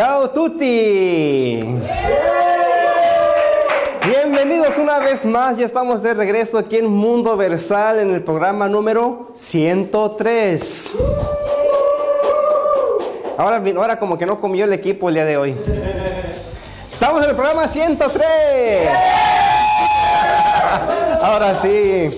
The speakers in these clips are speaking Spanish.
Ciao tutti. Bienvenidos una vez más, ya estamos de regreso aquí en Mundo Versal en el programa número 103. Ahora, ahora como que no comió el equipo el día de hoy. Estamos en el programa 103. Ahora sí.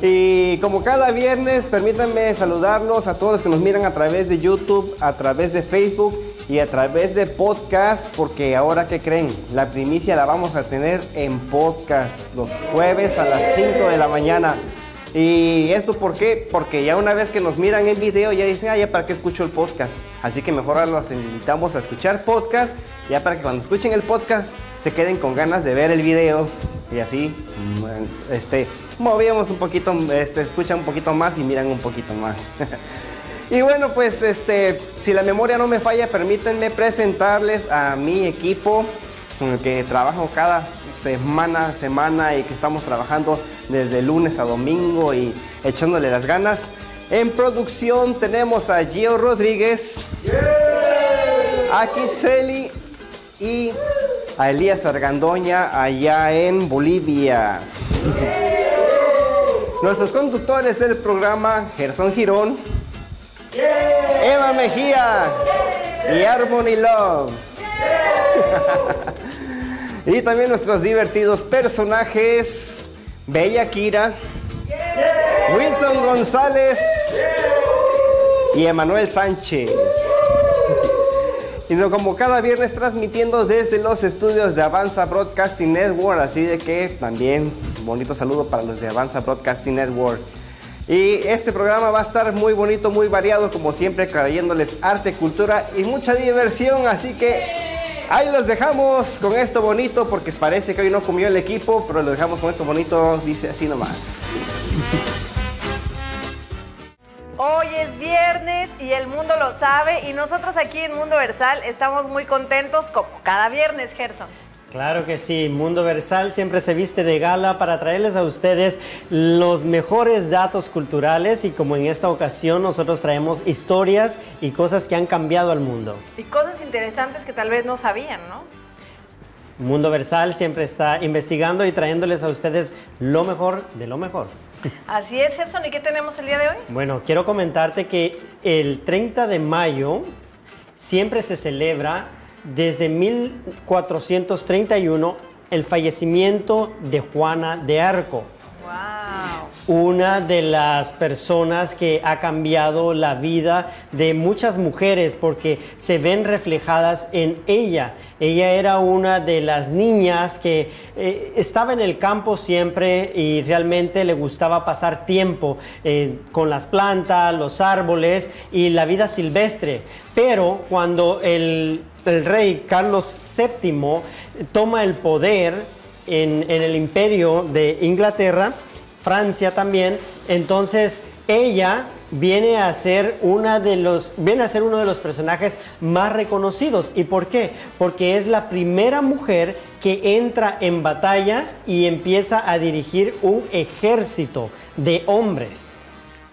Y como cada viernes, permítanme saludarlos a todos los que nos miran a través de YouTube, a través de Facebook y a través de podcast, porque ahora que creen, la primicia la vamos a tener en podcast los jueves a las 5 de la mañana. ¿Y esto por qué? Porque ya una vez que nos miran en video ya dicen, ah, ya para qué escucho el podcast. Así que mejor ahora los invitamos a escuchar podcast, ya para que cuando escuchen el podcast se queden con ganas de ver el video y así, este, movíamos un poquito, este, escuchan un poquito más y miran un poquito más. y bueno, pues este, si la memoria no me falla, permítanme presentarles a mi equipo con el que trabajo cada semana semana y que estamos trabajando desde lunes a domingo y echándole las ganas. En producción tenemos a Gio Rodríguez, a Kitzeli y a Elías Argandoña allá en Bolivia. Nuestros conductores del programa, Gerson Girón, Eva Mejía y Harmony Love. y también nuestros divertidos personajes, Bella Kira, Wilson González y Emanuel Sánchez. Y como cada viernes transmitiendo desde los estudios de Avanza Broadcasting Network, así de que también bonito saludo para los de Avanza Broadcasting Network. Y este programa va a estar muy bonito, muy variado, como siempre, trayéndoles arte, cultura y mucha diversión. Así que ahí los dejamos con esto bonito, porque parece que hoy no comió el equipo, pero lo dejamos con esto bonito, dice así nomás. Hoy es viernes y el mundo lo sabe y nosotros aquí en Mundo Versal estamos muy contentos como cada viernes, Gerson. Claro que sí, Mundo Versal siempre se viste de gala para traerles a ustedes los mejores datos culturales y como en esta ocasión nosotros traemos historias y cosas que han cambiado al mundo. Y cosas interesantes que tal vez no sabían, ¿no? Mundo Versal siempre está investigando y trayéndoles a ustedes lo mejor de lo mejor. Así es, Gerson. ¿Y qué tenemos el día de hoy? Bueno, quiero comentarte que el 30 de mayo siempre se celebra desde 1431 el fallecimiento de Juana de Arco. Una de las personas que ha cambiado la vida de muchas mujeres porque se ven reflejadas en ella. Ella era una de las niñas que eh, estaba en el campo siempre y realmente le gustaba pasar tiempo eh, con las plantas, los árboles y la vida silvestre. Pero cuando el, rey Carlos VII toma el poder en, en el imperio de Inglaterra, Francia también, entonces ella viene a ser una de los viene a ser uno de los personajes más reconocidos. Y por qué porque es la primera mujer que entra en batalla y empieza a dirigir un ejército de hombres.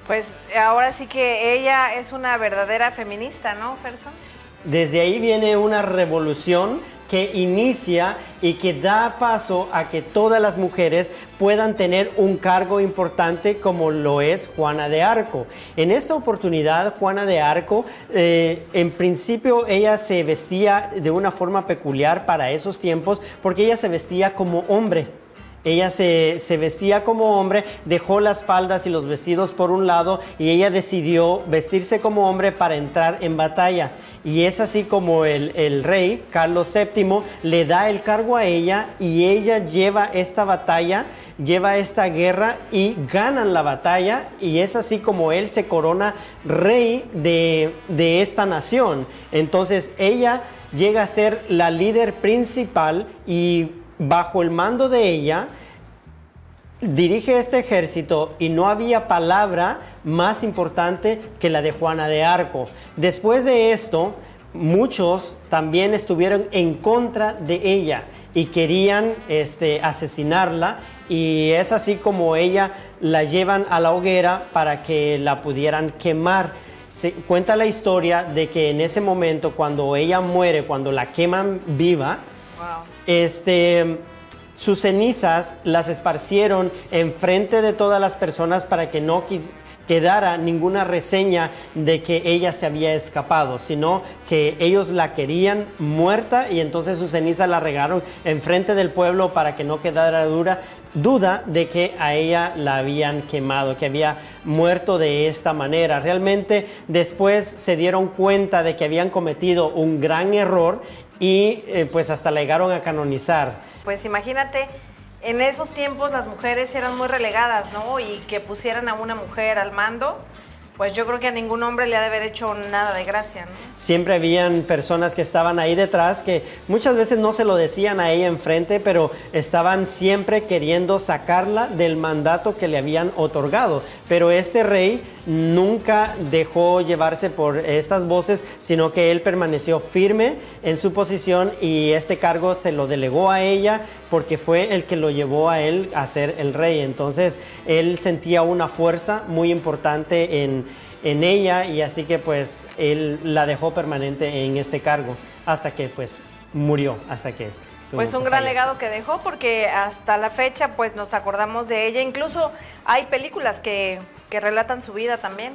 Pues ahora sí que ella es una verdadera feminista no Gerson desde ahí viene una revolución que inicia y que da paso a que todas las mujeres puedan tener un cargo importante como lo es Juana de Arco. En esta oportunidad, Juana de Arco, eh, en principio ella se vestía de una forma peculiar para esos tiempos porque ella se vestía como hombre. Ella se, vestía como hombre, dejó las faldas y los vestidos por un lado y ella decidió vestirse como hombre para entrar en batalla. Y es así como el, el, rey, Carlos VII, le da el cargo a ella y ella lleva esta batalla, lleva esta guerra y ganan la batalla. Y es así como él se corona rey de, de esta nación. Entonces ella llega a ser la líder principal y bajo el mando de ella, dirige este ejército y no había palabra más importante que la de Juana de Arco. Después de esto, muchos también estuvieron en contra de ella y querían este, asesinarla y es así como ella la llevan a la hoguera para que la pudieran quemar. se cuenta la historia de que en ese momento, cuando ella muere, cuando la queman viva, este, sus cenizas las esparcieron enfrente de todas las personas para que no quedara ninguna reseña de que ella se había escapado, sino que ellos la querían muerta y entonces sus cenizas la regaron enfrente del pueblo para que no quedara duda de que a ella la habían quemado, que había muerto de esta manera. Realmente después se dieron cuenta de que habían cometido un gran error y eh, pues hasta la llegaron a canonizar. Pues imagínate en esos tiempos las mujeres eran muy relegadas, ¿no? Y que pusieran a una mujer al mando, pues yo creo que a ningún hombre le ha de haber hecho nada de gracia, ¿no? Siempre habían personas que estaban ahí detrás que muchas veces no se lo decían a ella enfrente, pero estaban siempre queriendo sacarla del mandato que le habían otorgado. Pero este rey nunca dejó llevarse por estas voces, sino que él permaneció firme en su posición y este cargo se lo delegó a ella porque fue el que lo llevó a él a ser el rey. Entonces él sentía una fuerza muy importante en, en ella y así que pues él la dejó permanente en este cargo hasta que pues murió, hasta que pues un gran legado que dejó porque hasta la fecha pues nos acordamos de ella. Incluso hay películas que, que relatan su vida también.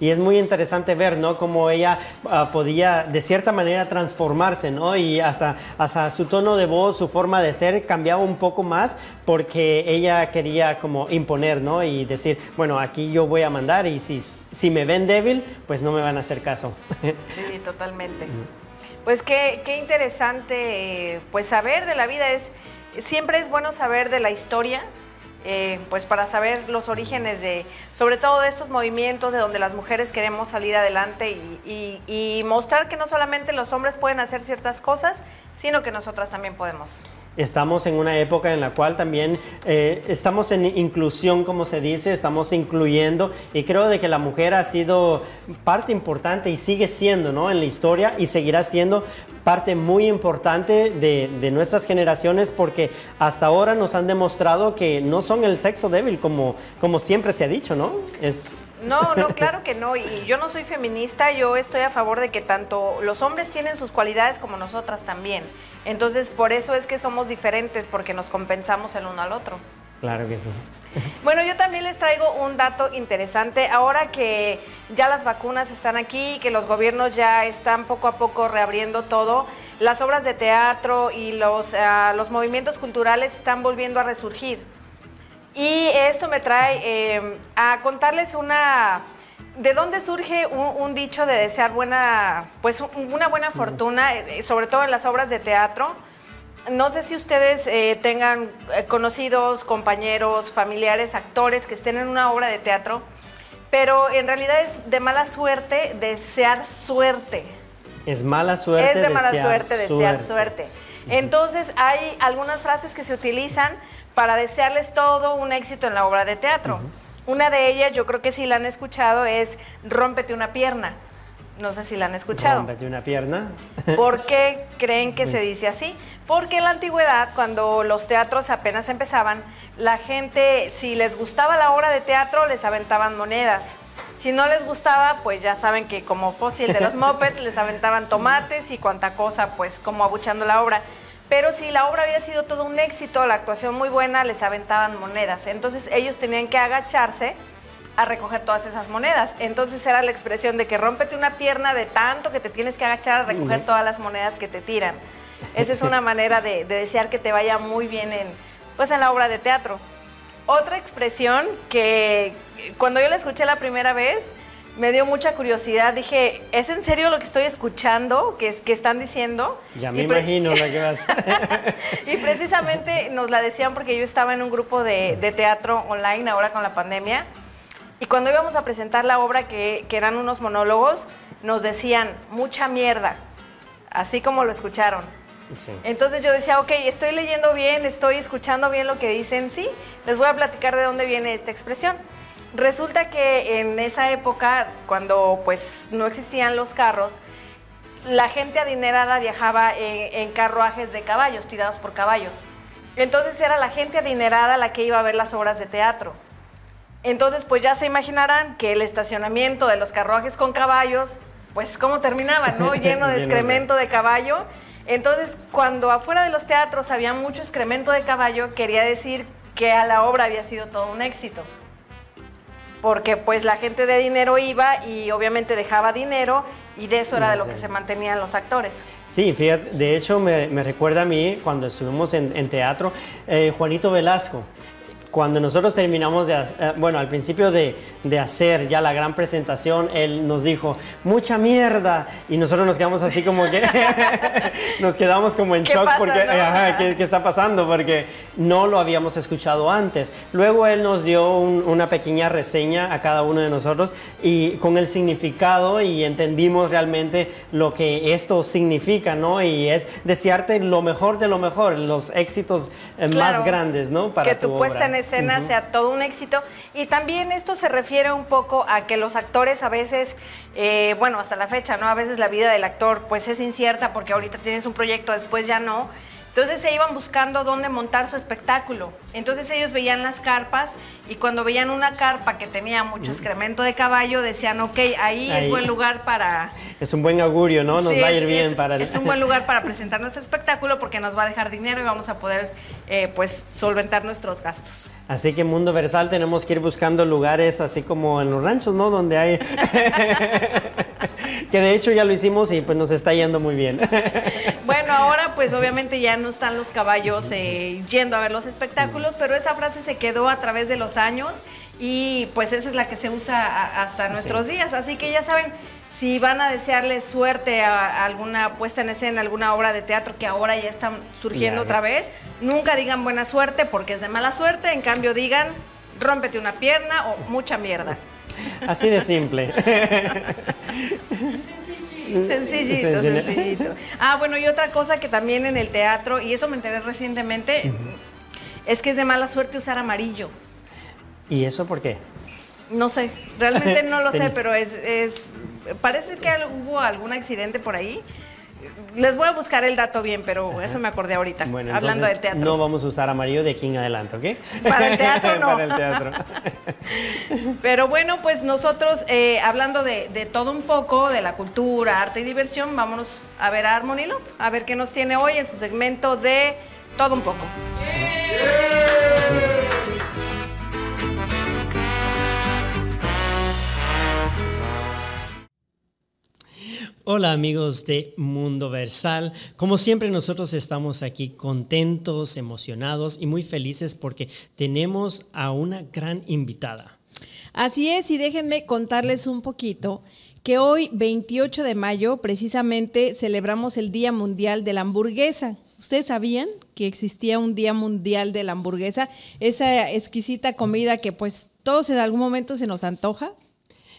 Y es muy interesante ver, ¿no? Cómo ella ah, podía de cierta manera transformarse, ¿no? Y hasta, hasta su tono de voz, su forma de ser cambiaba un poco más porque ella quería como imponer, ¿no? Y decir, bueno, aquí yo voy a mandar y si, si me ven débil, pues no me van a hacer caso. Sí, totalmente. Pues qué, qué interesante pues saber de la vida. Es, siempre es bueno saber de la historia, eh, pues para saber los orígenes de, sobre todo de estos movimientos de donde las mujeres queremos salir adelante y, y mostrar que no solamente los hombres pueden hacer ciertas cosas, sino que nosotras también podemos. Estamos en una época en la cual también eh, estamos en inclusión, como se dice, estamos incluyendo y creo de que la mujer ha sido parte importante y sigue siendo ¿no? en la historia y seguirá siendo parte muy importante de, de, nuestras generaciones porque hasta ahora nos han demostrado que no son el sexo débil como, como siempre se ha dicho, ¿no? Es no, no, claro que no. Y yo no soy feminista, yo estoy a favor de que tanto los hombres tienen sus cualidades como nosotras también. Entonces, por eso es que somos diferentes, porque nos compensamos el uno al otro. Claro que sí. Bueno, yo también les traigo un dato interesante. Ahora que ya las vacunas están aquí, que los gobiernos ya están poco a poco reabriendo todo, las obras de teatro y los, uh, los movimientos culturales están volviendo a resurgir. Y esto me trae eh, a contarles una... ¿De dónde surge un, dicho de desear buena, pues una buena fortuna, eh, sobre todo en las obras de teatro? No sé si ustedes eh, tengan conocidos, compañeros, familiares, actores que estén en una obra de teatro, pero en realidad es de mala suerte desear suerte. Es mala suerte. Es de mala suerte desear suerte. Entonces hay algunas frases que se utilizan para desearles todo un éxito en la obra de teatro. Una de ellas, yo creo que si la han escuchado, es Rómpete una pierna. No sé si la han escuchado. Rómpete una pierna. ¿Por qué creen que se dice así? Porque en la antigüedad, cuando los teatros apenas empezaban, la gente, si les gustaba la obra de teatro, les aventaban monedas. Si no les gustaba, pues ya saben que como fósil de los mopeds, les aventaban tomates y cuanta cosa, pues como abuchando la obra. Pero si la obra había sido todo un éxito, la actuación muy buena, les aventaban monedas. Entonces ellos tenían que agacharse a recoger todas esas monedas. Entonces era la expresión de que rómpete una pierna de tanto que te tienes que agachar a recoger todas las monedas que te tiran. Esa es una manera de, desear que te vaya muy bien en, pues, en la obra de teatro. Otra expresión que cuando yo la escuché la primera vez, me dio mucha curiosidad. Dije, ¿es en serio lo que estoy escuchando, es, que están diciendo? Ya me imagino lo que vas. y precisamente nos la decían porque yo estaba en un grupo de, teatro online ahora con la pandemia. Y cuando íbamos a presentar la obra, que, que eran unos monólogos, nos decían, mucha mierda, así como lo escucharon. Sí. Entonces yo decía, ok, estoy leyendo bien, estoy escuchando bien lo que dicen, sí, les voy a platicar de dónde viene esta expresión. Resulta que en esa época, cuando pues no existían los carros, la gente adinerada viajaba en, carruajes de caballos, tirados por caballos. Entonces era la gente adinerada la que iba a ver las obras de teatro. Entonces, pues ya se imaginarán que el estacionamiento de los carruajes con caballos, pues cómo terminaba, ¿no? Lleno de excremento de caballo. Entonces, cuando afuera de los teatros había mucho excremento de caballo, quería decir que a la obra había sido todo un éxito. Porque pues la gente de dinero iba y obviamente dejaba dinero y de eso era de lo que se mantenían los actores. Sí, fíjate, de hecho me, recuerda a mí cuando estuvimos en, teatro, eh, Juanito Velasco cuando nosotros terminamos de, eh, bueno, al principio de, de, hacer ya la gran presentación, él nos dijo, mucha mierda, y nosotros nos quedamos así como que, nos quedamos como en shock porque, ajá, ¿qué, ¿qué, está pasando? Porque no lo habíamos escuchado antes. Luego él nos dio una pequeña reseña a cada uno de nosotros y con el significado y entendimos realmente lo que esto significa, ¿no? Y es desearte lo mejor de lo mejor, los éxitos eh, más grandes, ¿no? Para que tu, tu puesta en escena sea todo un éxito. Y también esto se refiere un poco a que los actores a veces, eh, bueno, hasta la fecha, ¿no? A veces la vida del actor pues es incierta porque ahorita tienes un proyecto, después ya no. Entonces se iban buscando dónde montar su espectáculo. Entonces ellos veían las carpas y cuando veían una carpa que tenía mucho excremento de caballo, decían, ok, ahí, es buen lugar para... Es un buen augurio, ¿no? Nos va a ir bien para... El... Es un buen lugar para presentar nuestro espectáculo porque nos va a dejar dinero y vamos a poder, eh, pues, solventar nuestros gastos. Así que Mundo Versal tenemos que ir buscando lugares así como en los ranchos, ¿no? Donde hay... que de hecho ya lo hicimos y pues nos está yendo muy bien. bueno, ahora pues obviamente ya no están los caballos eh, yendo a ver los espectáculos, pero esa frase se quedó a través de los años y pues esa es la que se usa hasta nuestros días. Así que ya saben, si van a desearle suerte a, alguna puesta en escena, alguna obra de teatro que ahora ya están surgiendo otra vez, nunca digan buena suerte porque es de mala suerte, en cambio digan rómpete una pierna o mucha mierda. Así de simple. Sencillito, sencillito. Ah, bueno, y otra cosa que también en el teatro, y eso me enteré recientemente, es que es de mala suerte usar amarillo. ¿Y eso por qué? No sé, realmente no lo sé, pero es, es, parece que hubo algún accidente por ahí les voy a buscar el dato bien, pero eso me acordé ahorita, hablando de teatro. No vamos a usar amarillo de aquí en adelante, ¿ok? Para el teatro no. Para el teatro. pero bueno, pues nosotros, eh, hablando de, todo un poco, de la cultura, arte y diversión, vámonos a ver a Armonilos, a ver qué nos tiene hoy en su segmento de todo un poco. Hola amigos de Mundo Versal. Como siempre nosotros estamos aquí contentos, emocionados y muy felices porque tenemos a una gran invitada. Así es, y déjenme contarles un poquito que hoy, 28 de mayo, precisamente celebramos el Día Mundial de la Hamburguesa. ¿Ustedes sabían que existía un Día Mundial de la Hamburguesa? Esa exquisita comida que pues todos en algún momento se nos antoja.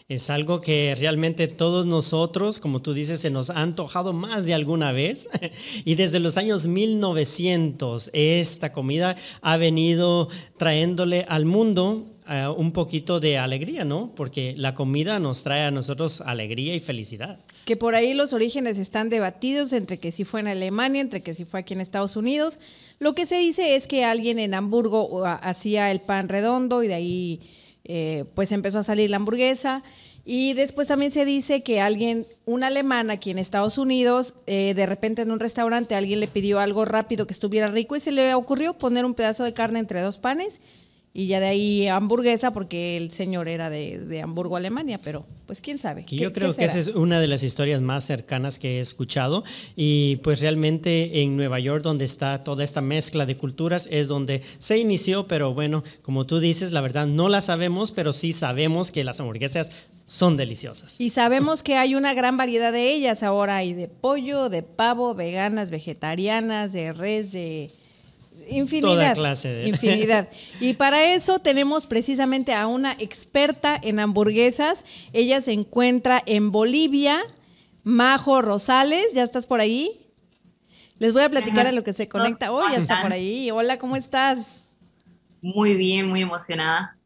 Es algo que realmente todos nosotros, como tú dices, se nos ha antojado más de alguna vez. y desde los años 1900, esta comida ha venido trayéndole al mundo eh, un poquito de alegría, ¿no? Porque la comida nos trae a nosotros alegría y felicidad. Que por ahí los orígenes están debatidos entre que si fue en Alemania, entre que si fue aquí en Estados Unidos. Lo que se dice es que alguien en Hamburgo hacía el pan redondo y de ahí eh, pues empezó a salir la hamburguesa. Y después también se dice que alguien, un alemán aquí en Estados Unidos, eh, de repente en un restaurante alguien le pidió algo rápido que estuviera rico y se le ocurrió poner un pedazo de carne entre dos panes y ya de ahí hamburguesa porque el señor era de, Hamburgo, Alemania, pero pues quién sabe. yo creo que esa es una de las historias más cercanas que he escuchado y pues realmente en Nueva York donde está toda esta mezcla de culturas es donde se inició, pero bueno, como tú dices, la verdad no la sabemos, pero sí sabemos que las hamburguesas son deliciosas. Y sabemos que hay una gran variedad de ellas ahora, hay de pollo, de pavo, veganas, vegetarianas, de res, de infinidad. clase de... Infinidad. Y para eso tenemos precisamente a una experta en hamburguesas. Ella se encuentra en Bolivia. Majo Rosales, ¿ya estás por ahí? Les voy a platicar a lo que se conecta. Oh, ya está por ahí. Hola, ¿cómo estás? Muy bien, muy emocionada.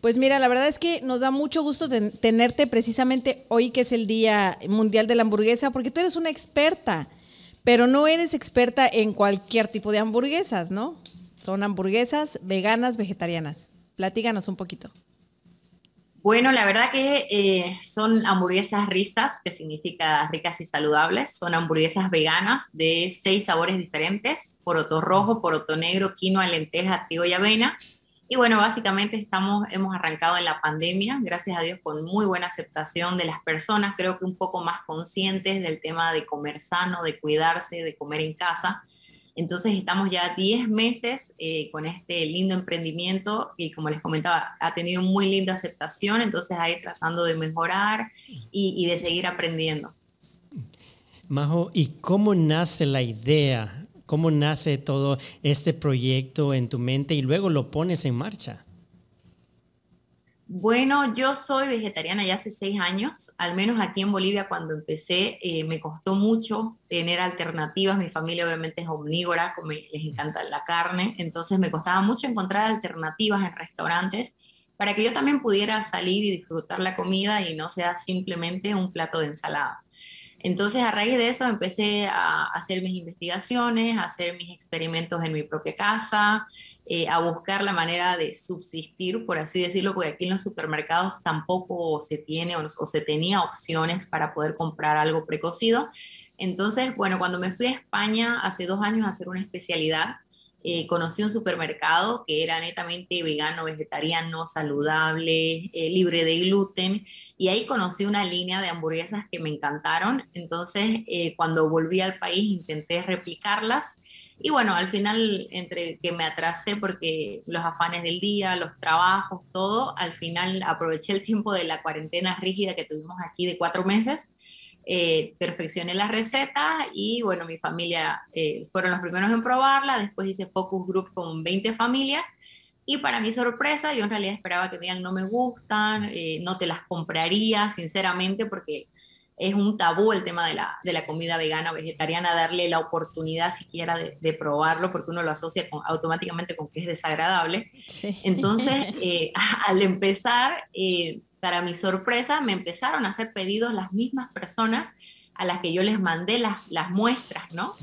Pues mira, la verdad es que nos da mucho gusto tenerte precisamente hoy que es el Día Mundial de la Hamburguesa, porque tú eres una experta. Pero no eres experta en cualquier tipo de hamburguesas, ¿no? Son hamburguesas veganas, vegetarianas. Platíganos un poquito. Bueno, la verdad que eh, son hamburguesas risas, que significa ricas y saludables. Son hamburguesas veganas de seis sabores diferentes, poroto rojo, poroto negro, quinoa, lenteja, trigo y avena. Y bueno, básicamente estamos, hemos arrancado en la pandemia, gracias a Dios, con muy buena aceptación de las personas, creo que un poco más conscientes del tema de comer sano, de cuidarse, de comer en casa. Entonces estamos ya 10 meses eh, con este lindo emprendimiento y como les comentaba, ha tenido muy linda aceptación, entonces ahí tratando de mejorar y, y de seguir aprendiendo. Majo, ¿y cómo nace la idea? ¿Cómo nace todo este proyecto en tu mente y luego lo pones en marcha? Bueno, yo soy vegetariana ya hace seis años, al menos aquí en Bolivia cuando empecé eh, me costó mucho tener alternativas, mi familia obviamente es omnívora, como les encanta la carne, entonces me costaba mucho encontrar alternativas en restaurantes para que yo también pudiera salir y disfrutar la comida y no sea simplemente un plato de ensalada. Entonces, a raíz de eso empecé a hacer mis investigaciones, a hacer mis experimentos en mi propia casa, eh, a buscar la manera de subsistir, por así decirlo, porque aquí en los supermercados tampoco se tiene o, se tenía opciones para poder comprar algo precocido. Entonces, bueno, cuando me fui a España hace dos años a hacer una especialidad, eh, conocí un supermercado que era netamente vegano, vegetariano, saludable, eh, libre de gluten, y ahí conocí una línea de hamburguesas que me encantaron. Entonces, cuando volví al país, intenté replicarlas y bueno, al final, entre que me atrasé porque los afanes del día, los trabajos, todo, al final aproveché el tiempo de la cuarentena rígida que tuvimos aquí de cuatro meses, eh, perfeccioné la receta y bueno, mi familia eh, fueron los primeros en probarla, después hice focus group con 20 familias. Y para mi sorpresa, yo en realidad esperaba que me digan no me gustan, eh, no te las compraría, sinceramente, porque es un tabú el tema de la, de la comida vegana o vegetariana, darle la oportunidad siquiera de, probarlo, porque uno lo asocia automáticamente con que es desagradable. Entonces, eh, al empezar, para mi sorpresa, me empezaron a hacer pedidos las mismas personas a las que yo les mandé las, las muestras, ¿no?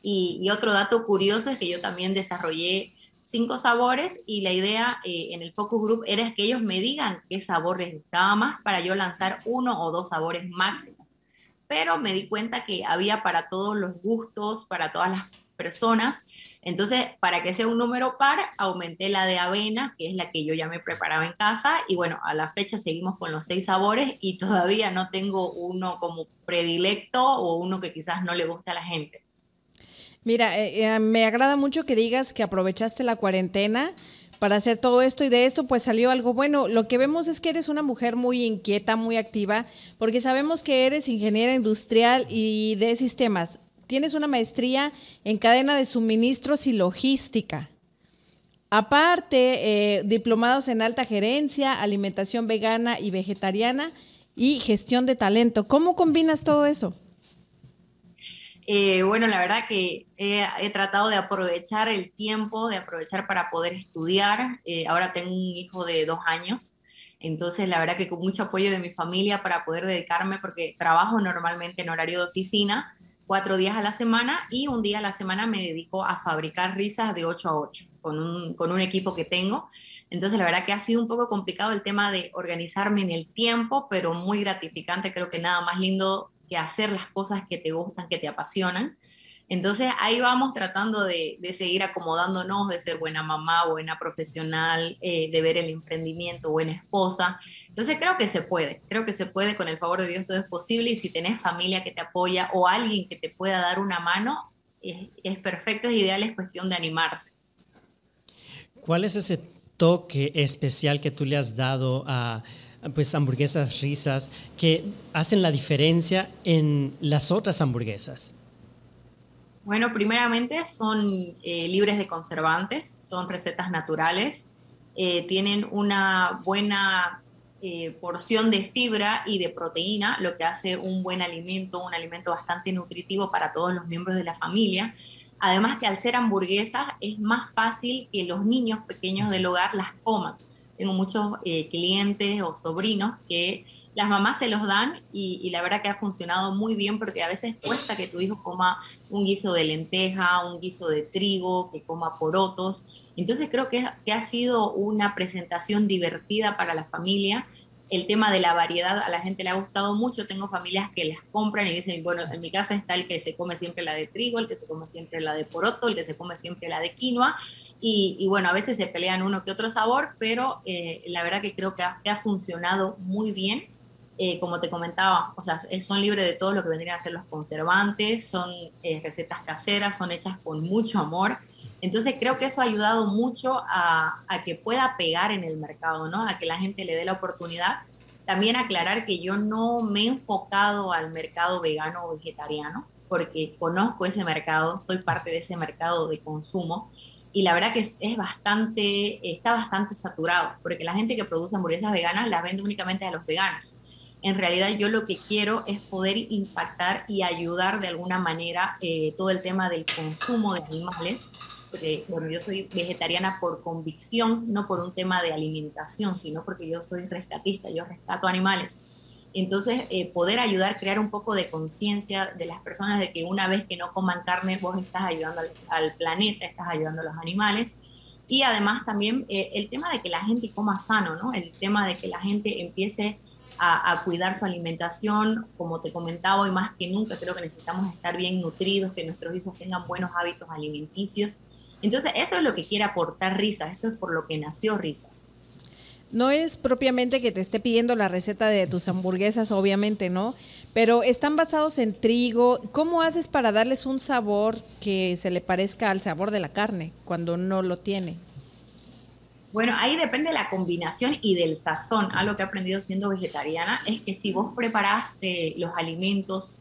Y, otro dato curioso es que yo también desarrollé cinco sabores y la idea eh, en el focus group era que ellos me digan qué sabor les gustaba más para yo lanzar uno o dos sabores máximos pero me di cuenta que había para todos los gustos, para todas las personas. Entonces, para que sea un número par, aumenté la de avena, que es la que yo ya me preparaba en casa. Y bueno, a la fecha seguimos con los seis sabores y todavía no tengo uno como predilecto o uno que quizás no le gusta a la gente. Mira, eh, eh, me agrada mucho que digas que aprovechaste la cuarentena para hacer todo esto y de esto pues salió algo bueno. Lo que vemos es que eres una mujer muy inquieta, muy activa, porque sabemos que eres ingeniera industrial y de sistemas. Tienes una maestría en cadena de suministros y logística. Aparte, eh, diplomados en alta gerencia, alimentación vegana y vegetariana y gestión de talento. ¿Cómo combinas todo eso? Eh, bueno, la verdad que he, tratado de aprovechar el tiempo, de aprovechar para poder estudiar. Eh, ahora tengo un hijo de dos años, entonces la verdad que con mucho apoyo de mi familia para poder dedicarme, porque trabajo normalmente en horario de oficina, cuatro días a la semana y un día a la semana me dedico a fabricar risas de 8 a 8 con un, con un equipo que tengo. Entonces la verdad que ha sido un poco complicado el tema de organizarme en el tiempo, pero muy gratificante. Creo que nada más lindo que hacer las cosas que te gustan, que te apasionan. Entonces ahí vamos tratando de, seguir acomodándonos, de ser buena mamá, buena profesional, eh, de ver el emprendimiento, buena esposa. Entonces creo que se puede, creo que se puede, con el favor de Dios todo es posible y si tenés familia que te apoya o alguien que te pueda dar una mano, es, es perfecto, es ideal, es cuestión de animarse. ¿Cuál es ese toque especial que tú le has dado a pues hamburguesas risas que hacen la diferencia en las otras hamburguesas? Bueno, primeramente son eh, libres de conservantes, son recetas naturales, eh, tienen una buena eh, porción de fibra y de proteína, lo que hace un buen alimento, un alimento bastante nutritivo para todos los miembros de la familia. Además que al ser hamburguesas es más fácil que los niños pequeños del hogar las coman tengo muchos clientes o sobrinos que las mamás se los dan y, la verdad que ha funcionado muy bien porque a veces cuesta que tu hijo coma un guiso de lenteja, un guiso de trigo, que coma porotos. Entonces creo que, ha sido una presentación divertida para la familia el tema de la variedad a la gente le ha gustado mucho. Tengo familias que las compran y dicen, bueno, en mi casa está el que se come siempre la de trigo, el que se come siempre la de poroto, el que se come siempre la de quinoa. Y, bueno, a veces se pelean uno que otro sabor, pero eh, la verdad que creo que ha, funcionado muy bien. Eh, como te comentaba, o sea, son libres de todo lo que vendrían a ser los conservantes, son eh, recetas caseras, son hechas con mucho amor. Entonces creo que eso ha ayudado mucho a, que pueda pegar en el mercado, ¿no? A que la gente le dé la oportunidad. También aclarar que yo no me he enfocado al mercado vegano o vegetariano, porque conozco ese mercado, soy parte de ese mercado de consumo y la verdad que es, bastante, está bastante saturado, porque la gente que produce hamburguesas veganas las vende únicamente a los veganos. En realidad yo lo que quiero es poder impactar y ayudar de alguna manera eh, todo el tema del consumo de animales porque, bueno, yo soy vegetariana por convicción, no por un tema de alimentación, sino porque yo soy rescatista, yo rescato animales. Entonces, eh, poder ayudar, crear un poco de conciencia de las personas de que una vez que no coman carne, vos estás ayudando al, planeta, estás ayudando a los animales. Y además también eh, el tema de que la gente coma sano, ¿no? El tema de que la gente empiece a, cuidar su alimentación, como te comentaba hoy más que nunca, creo que necesitamos estar bien nutridos, que nuestros hijos tengan buenos hábitos alimenticios entonces, eso es lo que quiere aportar Risas, eso es por lo que nació Risas. No es propiamente que te esté pidiendo la receta de tus hamburguesas, obviamente, ¿no? Pero están basados en trigo. ¿Cómo haces para darles un sabor que se le parezca al sabor de la carne cuando no lo tiene? Bueno, ahí depende de la combinación y del sazón. Algo que he aprendido siendo vegetariana es que si vos preparás eh, los alimentos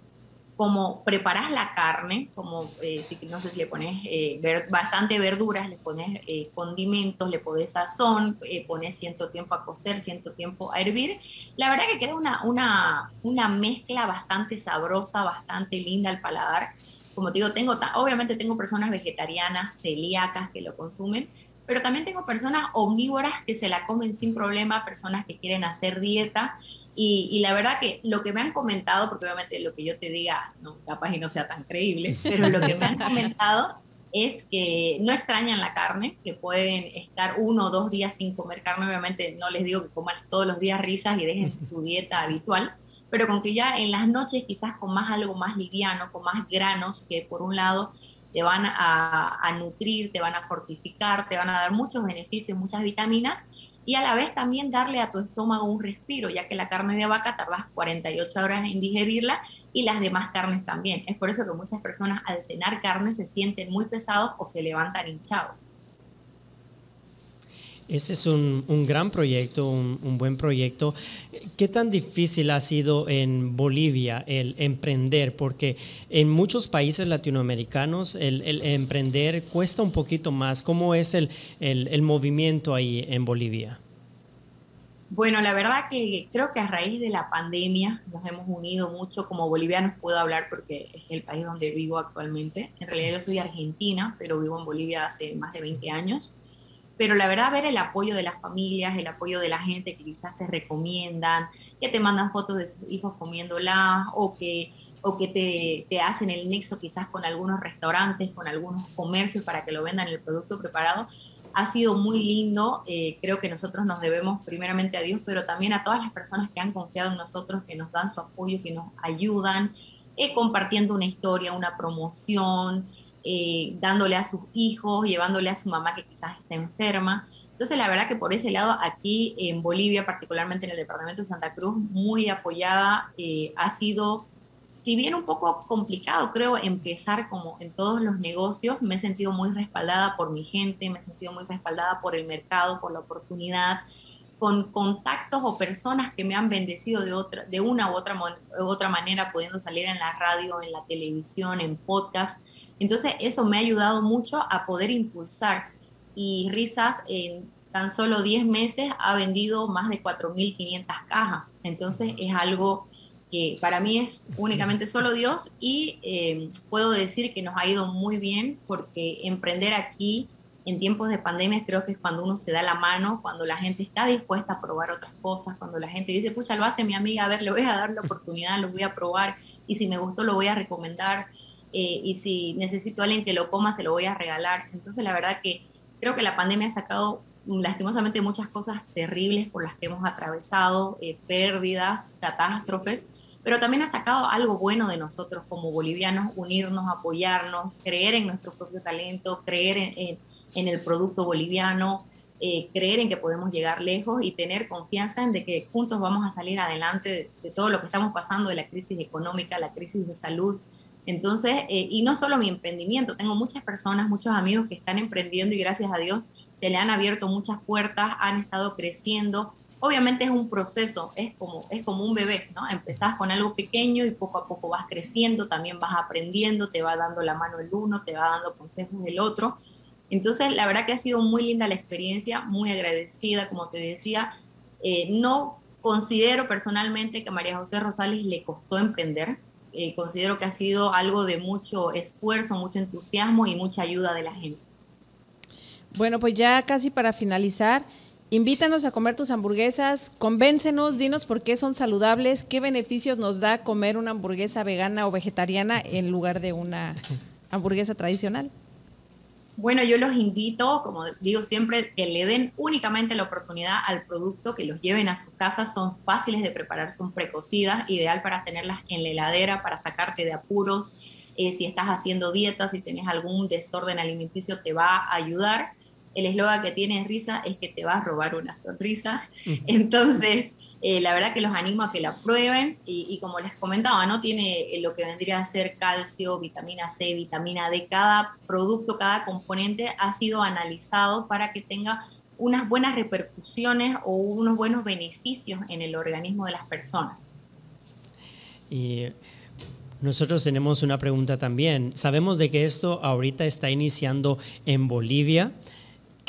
como preparas la carne, como eh, si, no sé si le pones eh, bastante verduras, le pones condimentos, le pones sazón, pones cierto tiempo a cocer, cierto tiempo a hervir, la verdad que queda una, una, una mezcla bastante sabrosa, bastante linda al paladar. Como te digo, tengo, obviamente tengo personas vegetarianas, celíacas que lo consumen, pero también tengo personas omnívoras que se la comen sin problema, personas que quieren hacer dieta y, la verdad que lo que me han comentado, porque obviamente lo que yo te diga, no, capaz y no sea tan creíble, pero lo que me han comentado es que no extrañan la carne, que pueden estar uno o dos días sin comer carne. Obviamente no les digo que coman todos los días risas y dejen su dieta habitual, pero con que ya en las noches quizás con más algo más liviano, con más granos, que por un lado te van a, nutrir, te van a fortificar, te van a dar muchos beneficios, muchas vitaminas y a la vez también darle a tu estómago un respiro, ya que la carne de vaca tardas 48 horas en digerirla y las demás carnes también. Es por eso que muchas personas al cenar carne se sienten muy pesados o se levantan hinchados. Ese es un, gran proyecto, un, buen proyecto. ¿Qué tan difícil ha sido en Bolivia el emprender? Porque en muchos países latinoamericanos el, emprender cuesta un poquito más. ¿Cómo es el, el, movimiento ahí en Bolivia? Bueno, la verdad que creo que a raíz de la pandemia nos hemos unido mucho. Como bolivianos puedo hablar porque es el país donde vivo actualmente. En realidad yo soy argentina, pero vivo en Bolivia hace más de 20 años pero la verdad ver el apoyo de las familias, el apoyo de la gente que quizás te recomiendan, que te mandan fotos de sus hijos comiéndola o que, o que te, te hacen el nexo quizás con algunos restaurantes, con algunos comercios para que lo vendan el producto preparado, ha sido muy lindo. Eh, creo que nosotros nos debemos primeramente a Dios, pero también a todas las personas que han confiado en nosotros, que nos dan su apoyo, que nos ayudan, eh, compartiendo una historia, una promoción, eh, dándole a sus hijos, llevándole a su mamá que quizás está enferma. Entonces, la verdad que por ese lado, aquí en Bolivia, particularmente en el departamento de Santa Cruz, muy apoyada, eh, ha sido, si bien un poco complicado, creo, empezar como en todos los negocios, me he sentido muy respaldada por mi gente, me he sentido muy respaldada por el mercado, por la oportunidad, con contactos o personas que me han bendecido de, otra, de una u otra, otra manera, pudiendo salir en la radio, en la televisión, en podcast. Entonces eso me ha ayudado mucho a poder impulsar y Risas en tan solo 10 meses ha vendido más de 4.500 cajas. Entonces es algo que para mí es únicamente solo Dios y eh, puedo decir que nos ha ido muy bien porque emprender aquí en tiempos de pandemia creo que es cuando uno se da la mano, cuando la gente está dispuesta a probar otras cosas, cuando la gente dice, pucha, lo hace mi amiga, a ver, le voy a dar la oportunidad, lo voy a probar y si me gustó lo voy a recomendar. Eh, y si necesito a alguien que lo coma, se lo voy a regalar. Entonces, la verdad que creo que la pandemia ha sacado lastimosamente muchas cosas terribles por las que hemos atravesado, eh, pérdidas, catástrofes, pero también ha sacado algo bueno de nosotros como bolivianos, unirnos, apoyarnos, creer en nuestro propio talento, creer en, el producto boliviano, eh, creer en que podemos llegar lejos y tener confianza en de que juntos vamos a salir adelante de, de todo lo que estamos pasando, de la crisis económica, la crisis de salud, entonces, eh, y no solo mi emprendimiento, tengo muchas personas, muchos amigos que están emprendiendo y gracias a Dios se le han abierto muchas puertas, han estado creciendo. Obviamente es un proceso, es como, es como un bebé, ¿no? Empezás con algo pequeño y poco a poco vas creciendo, también vas aprendiendo, te va dando la mano el uno, te va dando consejos el otro. Entonces, la verdad que ha sido muy linda la experiencia, muy agradecida, como te decía. Eh, no considero personalmente que a María José Rosales le costó emprender, eh, considero que ha sido algo de mucho esfuerzo, mucho entusiasmo y mucha ayuda de la gente. Bueno, pues ya casi para finalizar, invítanos a comer tus hamburguesas, convéncenos, dinos por qué son saludables, qué beneficios nos da comer una hamburguesa vegana o vegetariana en lugar de una hamburguesa tradicional. Bueno, yo los invito, como digo siempre, que le den únicamente la oportunidad al producto, que los lleven a su casa, son fáciles de preparar, son precocidas, ideal para tenerlas en la heladera, para sacarte de apuros. Eh, si estás haciendo dieta, si tienes algún desorden alimenticio, te va a ayudar el eslogan que tiene risa es que te va a robar una sonrisa. Entonces, eh, la verdad que los animo a que la prueben y, como les comentaba, ¿no? Tiene eh, lo que vendría a ser calcio, vitamina C, vitamina D. Cada producto, cada componente ha sido analizado para que tenga unas buenas repercusiones o unos buenos beneficios en el organismo de las personas. Y nosotros tenemos una pregunta también. Sabemos de que esto ahorita está iniciando en Bolivia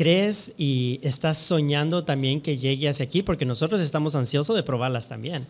crees y estás soñando también que llegue hacia aquí? Porque nosotros estamos ansiosos de probarlas también.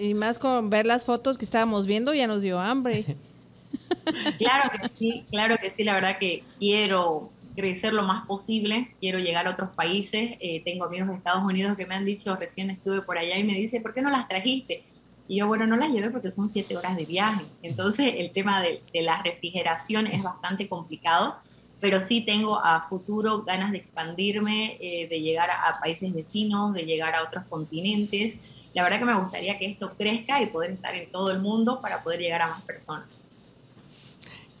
Y más con ver las fotos que estábamos viendo, ya nos dio hambre. claro que sí, claro que sí, la verdad que quiero crecer lo más posible, quiero llegar a otros países, eh, tengo amigos de Estados Unidos que me han dicho, recién estuve por allá y me dice, ¿por qué no las trajiste? Y yo, bueno, no las llevé porque son siete horas de viaje, entonces el tema de, de la refrigeración es bastante complicado, pero sí tengo a futuro ganas de expandirme, eh, de llegar a, países vecinos, de llegar a otros continentes. La verdad que me gustaría que esto crezca y poder estar en todo el mundo para poder llegar a más personas.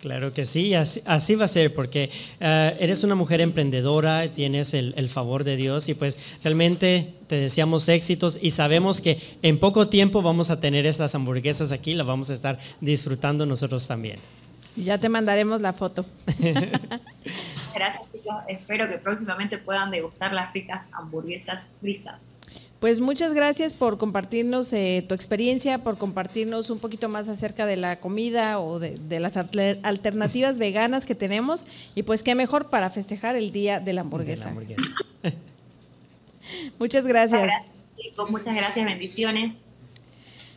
Claro que sí, así, va a ser, porque eh, eres una mujer emprendedora, tienes el, favor de Dios y pues realmente te deseamos éxitos y sabemos que en poco tiempo vamos a tener esas hamburguesas aquí, las vamos a estar disfrutando nosotros también. Ya te mandaremos la foto. Gracias, chicos. Espero que próximamente puedan degustar las ricas hamburguesas frisas. Pues muchas gracias por compartirnos eh, tu experiencia, por compartirnos un poquito más acerca de la comida o de, las alternativas veganas que tenemos. Y pues qué mejor para festejar el Día de la Hamburguesa. muchas gracias. chicos. Muchas gracias, bendiciones.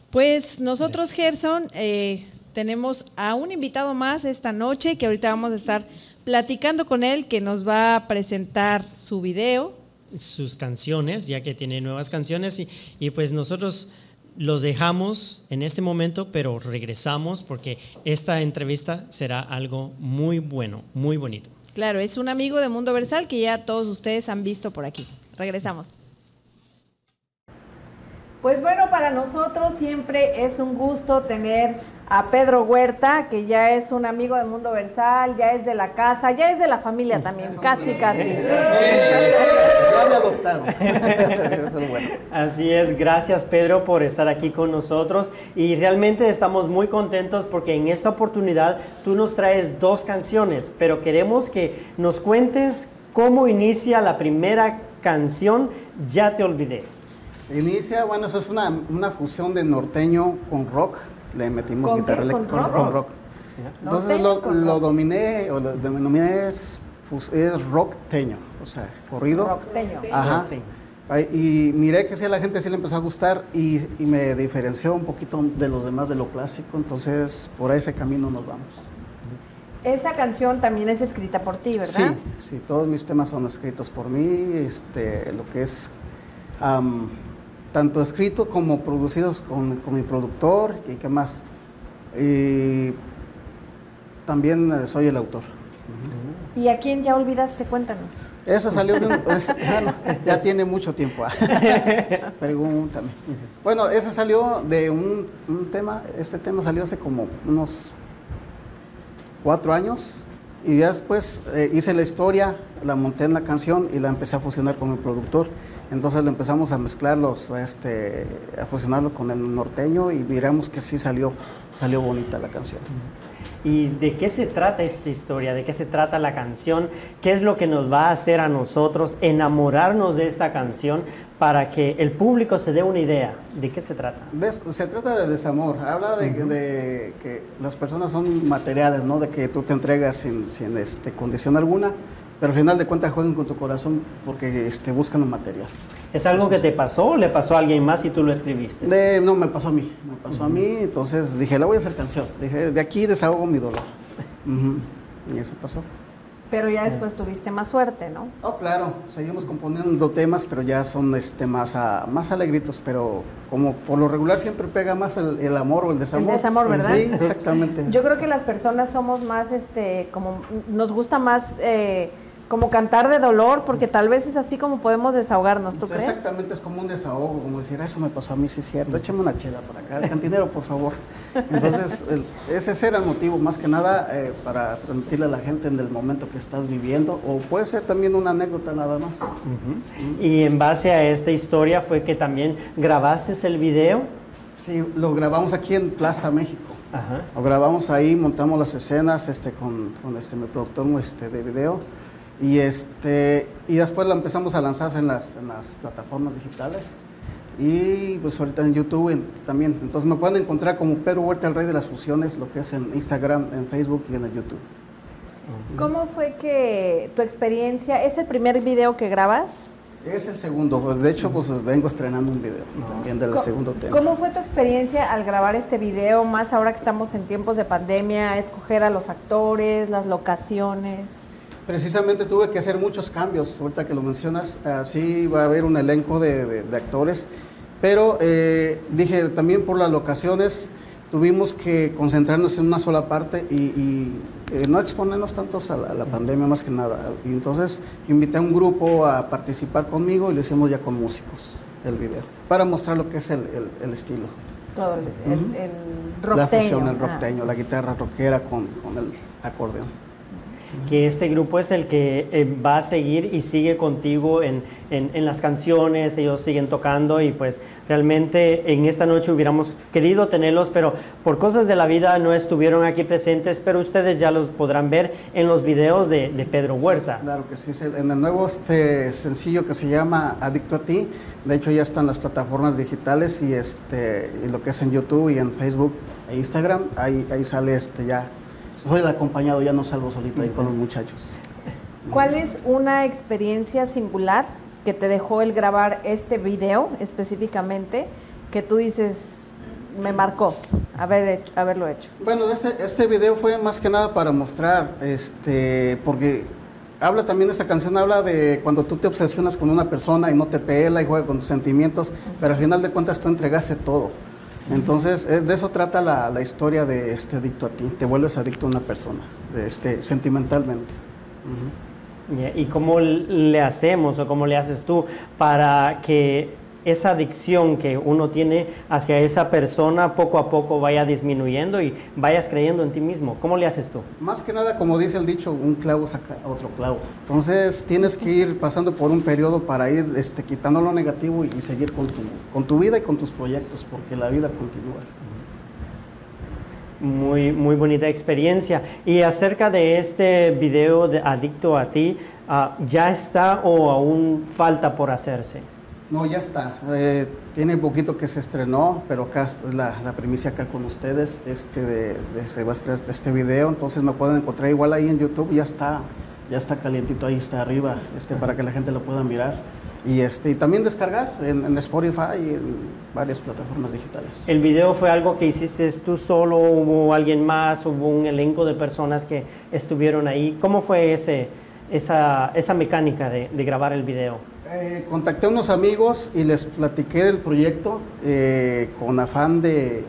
Pues nosotros, Gerson, eh, tenemos a un invitado más esta noche que ahorita vamos a estar platicando con él, que nos va a presentar su video. Sus canciones, ya que tiene nuevas canciones y, y pues nosotros los dejamos en este momento, pero regresamos porque esta entrevista será algo muy bueno, muy bonito. Claro, es un amigo de Mundo Versal que ya todos ustedes han visto por aquí. Regresamos. Pues bueno, para nosotros siempre es un gusto tener a Pedro Huerta, que ya es un amigo de Mundo Versal, ya es de la casa, ya es de la familia también, casi, casi. Ya me adoptaron. Así es, gracias Pedro por estar aquí con nosotros y realmente estamos muy contentos porque en esta oportunidad tú nos traes dos canciones, pero queremos que nos cuentes cómo inicia la primera canción, Ya te olvidé. Inicia, bueno, eso es una, una fusión de norteño con rock. Le metimos guitarra eléctrica con, rock. Entonces lo, lo, dominé, o lo denominé es, es rockteño, o sea, corrido. Rockteño. Ajá. Y miré que sí a la gente sí le empezó a gustar y, y, me diferenció un poquito de los demás de lo clásico, entonces por ese camino nos vamos. Esa canción también es escrita por ti, ¿verdad? Sí, sí, todos mis temas son escritos por mí, este, lo que es tanto escrito como producidos con, mi productor y qué más. Y también eh, soy el autor. ¿Y a quién ya olvidaste? Cuéntanos. Eso salió de un, ya tiene mucho tiempo. Pregúntame. Bueno, eso salió de un, tema, este tema salió hace como unos cuatro años y después eh, hice la historia, la monté en la canción y la empecé a fusionar con el productor. Entonces lo empezamos a mezclarlos, este, a fusionarlo con el norteño y miramos que sí salió, salió bonita la canción. ¿Y de qué se trata esta historia? ¿De qué se trata la canción? ¿Qué es lo que nos va a hacer a nosotros enamorarnos de esta canción para que el público se dé una idea? ¿De qué se trata? se trata de desamor. Habla de, que las personas son materiales, ¿no? De que tú te entregas sin, sin este, condición alguna pero al final de cuentas juegan con tu corazón porque este, buscan un material. ¿Es algo que te pasó o le pasó a alguien más y tú lo escribiste? no, me pasó a mí. Me pasó a mí, entonces dije, la voy a hacer canción. Dije, de aquí desahogo mi dolor. Y eso pasó. Pero ya después tuviste más suerte, ¿no? Oh, claro, seguimos componiendo temas, pero ya son este, más, a, más alegritos, pero como por lo regular siempre pega más el, amor o el desamor. El desamor, ¿verdad? Sí, exactamente. Yo creo que las personas somos más, este, como, nos gusta más... Eh, como cantar de dolor, porque tal vez es así como podemos desahogarnos, ¿tú crees? Exactamente, es como un desahogo, como decir, eso me pasó a mí, sí es cierto, échame una chela para acá, el cantinero, por favor. Entonces, ese era el motivo, más que nada, eh, para transmitirle a la gente en el momento que estás viviendo, o puede ser también una anécdota nada más. Y en base a esta historia fue que también grabaste el video. Sí, lo grabamos aquí en Plaza México. Lo grabamos ahí, montamos las escenas este, con, con este, mi productor este, de video y, este, y después la empezamos a lanzar en las, en las plataformas digitales y pues ahorita en YouTube también. Entonces me pueden encontrar como Pedro Huerta, el rey de las fusiones, lo que es en Instagram, en Facebook y en el YouTube. ¿Cómo fue que tu experiencia, es el primer video que grabas? Es el segundo, de hecho pues vengo estrenando un video también del segundo tema. ¿Cómo fue tu experiencia al grabar este video, más ahora que estamos en tiempos de pandemia, escoger a los actores, las locaciones? Precisamente tuve que hacer muchos cambios, ahorita que lo mencionas, así va a haber un elenco de, actores, pero eh, dije también por las locaciones tuvimos que concentrarnos en una sola parte y, eh, no exponernos tantos a la, pandemia más que nada. Y entonces invité a un grupo a participar conmigo y lo hicimos ya con músicos el video, para mostrar lo que es el, estilo. Todo el, el, La fusión, el rockteño, la guitarra rockera con, con el acordeón que este grupo es el que eh, va a seguir y sigue contigo en, en, las canciones, ellos siguen tocando y pues realmente en esta noche hubiéramos querido tenerlos, pero por cosas de la vida no estuvieron aquí presentes, pero ustedes ya los podrán ver en los videos de, de Pedro Huerta. Claro que sí, en el nuevo este sencillo que se llama Adicto a ti, de hecho ya están las plataformas digitales y, este, y lo que es en YouTube y en Facebook e Instagram, ahí, ahí sale este ya soy el acompañado, ya no salgo solito ahí con los muchachos. ¿Cuál es una experiencia singular que te dejó el grabar este video específicamente que tú dices me marcó haber haberlo hecho? Bueno, este, este video fue más que nada para mostrar, este, porque habla también esa canción, habla de cuando tú te obsesionas con una persona y no te pela y juega con tus sentimientos, pero al final de cuentas tú entregaste todo. Entonces, de eso trata la, historia de este adicto a ti. Te vuelves adicto a una persona, este, sentimentalmente. ¿Y cómo le hacemos o cómo le haces tú para que esa adicción que uno tiene hacia esa persona poco a poco vaya disminuyendo y vayas creyendo en ti mismo. ¿Cómo le haces tú? Más que nada, como dice el dicho, un clavo saca otro clavo. Entonces tienes que ir pasando por un periodo para ir este, quitando lo negativo y, seguir con tu, con tu vida y con tus proyectos, porque la vida continúa. Muy, muy bonita experiencia. Y acerca de este video de Adicto a ti, ah, ¿ya está o aún falta por hacerse? No, ya está. Eh, tiene poquito que se estrenó, pero acá es la, la primicia acá con ustedes, este de, de Sebastián, este video, entonces me pueden encontrar igual ahí en YouTube, ya está, ya está calientito ahí está arriba, este, para que la gente lo pueda mirar. Y, este, y también descargar en, Spotify y en varias plataformas digitales. ¿El video fue algo que hiciste tú solo? ¿Hubo alguien más? ¿Hubo un elenco de personas que estuvieron ahí? ¿Cómo fue ese, esa, esa mecánica de grabar el video? Eh, contacté a unos amigos y les platiqué del proyecto eh, con afán de,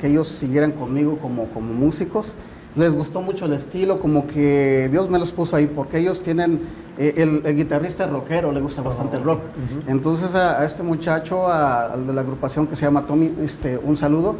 que ellos siguieran conmigo como, como músicos, les gustó mucho el estilo, como que Dios me los puso ahí, porque ellos tienen, eh, el, guitarrista rockero, le gusta bastante el rock. Entonces a, este muchacho, al de la agrupación que se llama Tommy, este, un saludo,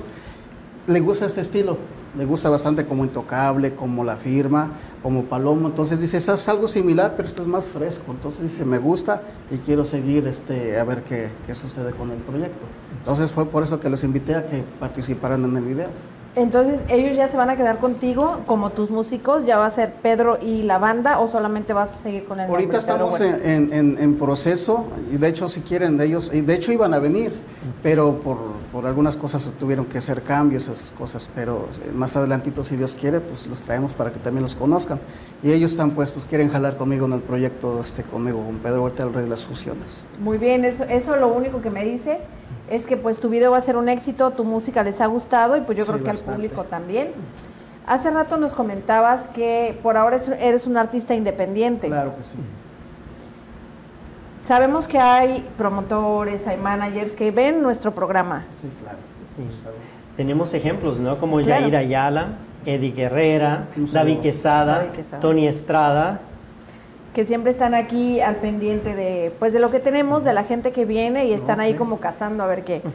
le gusta este estilo, le gusta bastante como Intocable, como La Firma, como Palomo. Entonces dice, es algo similar, pero esto es más fresco. Entonces dice, me gusta y quiero seguir este, a ver qué, qué sucede con el proyecto. Entonces fue por eso que los invité a que participaran en el video. Entonces, ¿ellos ya se van a quedar contigo como tus músicos? ¿Ya va a ser Pedro y la banda o solamente vas a seguir con el Ahorita estamos en, en, en, proceso y de hecho si quieren de ellos, y de hecho iban a venir, pero por, por, algunas cosas tuvieron que hacer cambios, esas cosas, pero más adelantito si Dios quiere, pues los traemos para que también los conozcan. Y ellos están puestos, quieren jalar conmigo en el proyecto, este, conmigo, con Pedro Huerta, el Rey de las Fusiones. Muy bien, eso, eso es lo único que me dice es que pues tu video va a ser un éxito, tu música les ha gustado y pues yo creo que al público también. Hace rato nos comentabas que por ahora eres un artista independiente. Claro que sí. Sabemos que hay promotores, hay managers que ven nuestro programa. Sí, claro. Sí. Tenemos ejemplos, ¿no? Como Jair Ayala, Eddie Guerrera, David Quesada, Tony Estrada, que siempre están aquí al pendiente de, pues, de lo que tenemos, de la gente que viene y están ahí como cazando a ver qué.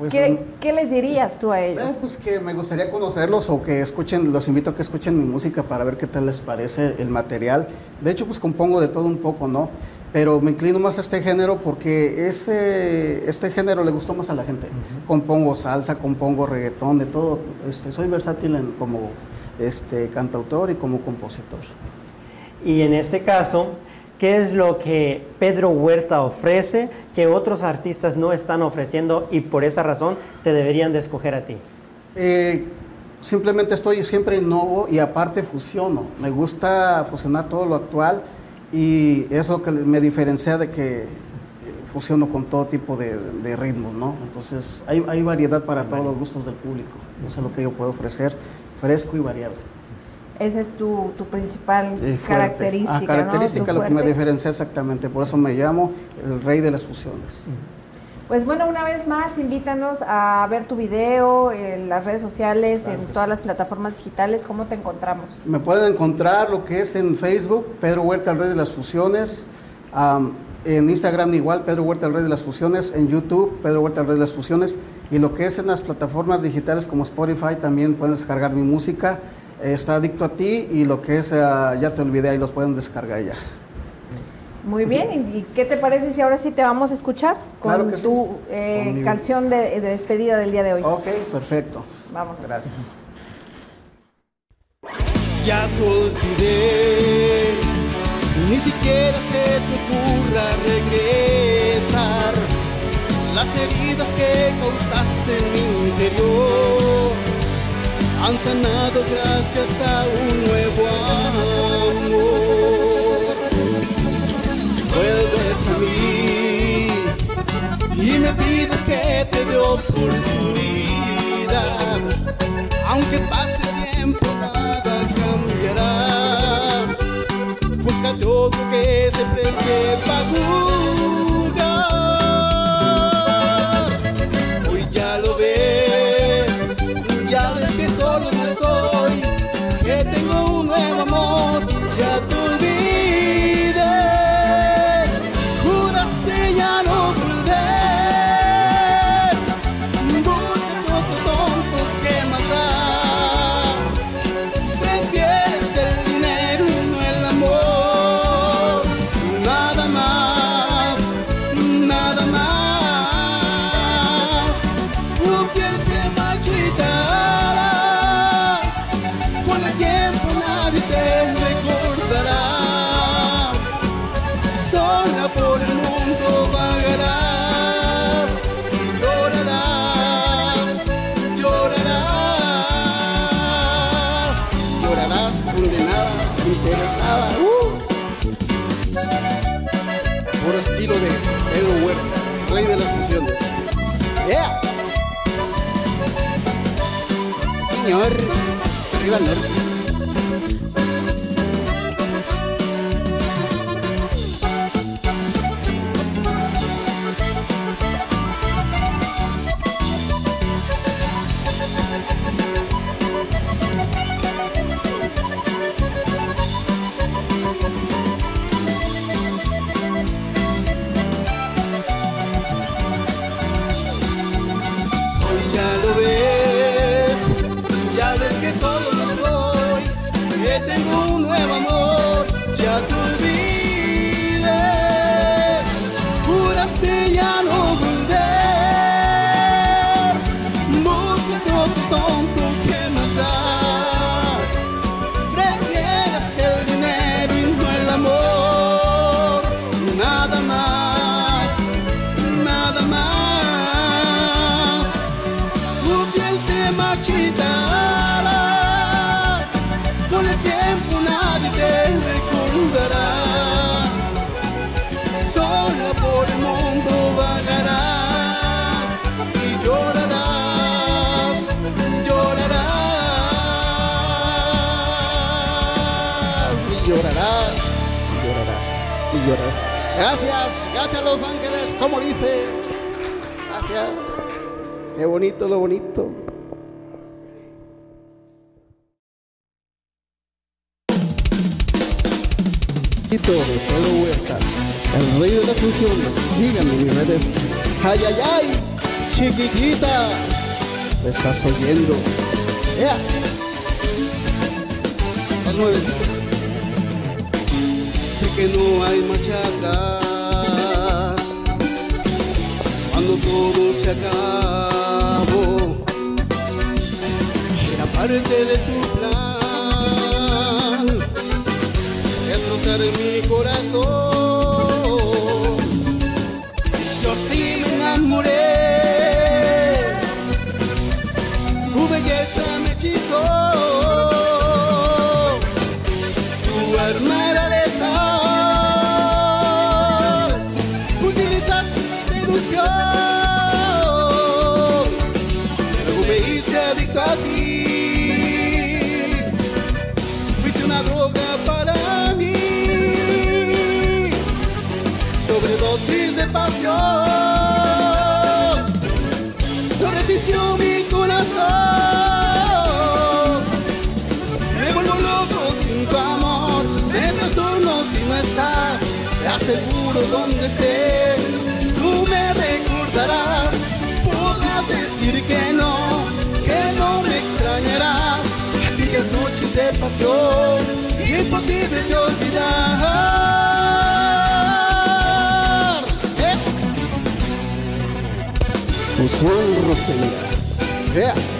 Pues, ¿Qué, les dirías tú a ellos? Eh, pues que me gustaría conocerlos o que escuchen, los invito a que escuchen mi música para ver qué tal les parece el material. De hecho, pues compongo de todo un poco, ¿no? Pero me inclino más a este género porque ese, este género le gustó más a la gente. Compongo salsa, compongo reggaetón, de todo. Este, soy versátil en, como este, cantautor y como compositor. Y en este caso, ¿qué es lo que Pedro Huerta ofrece que otros artistas no están ofreciendo y por esa razón te deberían de escoger a ti? Eh, simplemente estoy siempre innovo y aparte fusiono. Me gusta fusionar todo lo actual y es lo que me diferencia de que eh, fusiono con todo tipo de, de ritmos, ¿no? Entonces hay, hay variedad para todos los gustos del público. Eso es lo que yo puedo ofrecer, fresco y variable. Esa es tu, principal característica. Ah, característica, lo que me diferencia exactamente. Por eso me llamo el rey de las fusiones. Pues bueno, una vez más, invítanos a ver tu video en las redes sociales, en todas las plataformas digitales. ¿Cómo te encontramos? Me pueden encontrar lo que es en Facebook, Pedro Huerta, el rey de las fusiones. en Instagram igual, Pedro Huerta, el rey de las fusiones. En YouTube, Pedro Huerta, el rey de las fusiones. Y lo que es en las plataformas digitales como Spotify, también pueden descargar mi música está adicto a ti y lo que es, ah, ya te olvidé, ahí los pueden descargar ya. Muy bien, ¿y qué te parece si ahora sí te vamos a escuchar con tu eh, canción de, despedida del día de hoy? Ok, perfecto. Vamos. Gracias. Ya te olvidé, ni siquiera se te ocurra regresar las heridas que causaste en mi interior han sanado gracias a un nuevo amor. Se Viva el. ¿Me estás oyendo? ¡Ea! Nueve. Sé que no hay marcha atrás cuando todo se acabó. Era parte de tu plan destrozar mi corazón. Donde estés. Tú me recordarás. Podrás decir que no, que no me extrañarás. Aquellas noches de pasión, imposible de olvidar. ¿Eh? Fusión rockera. Yeah.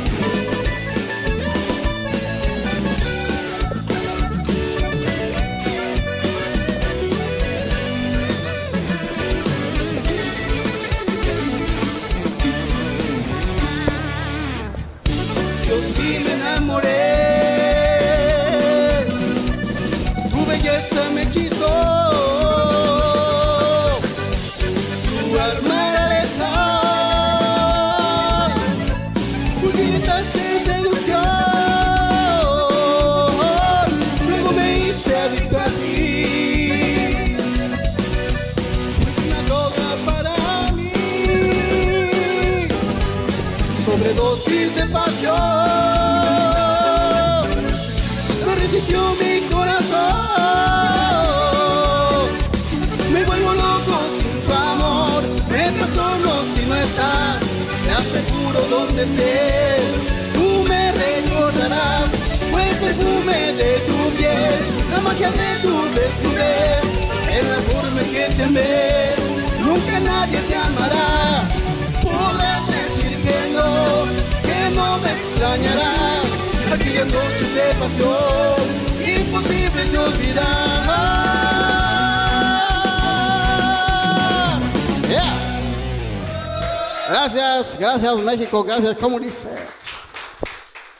Gracias, ¿cómo dice?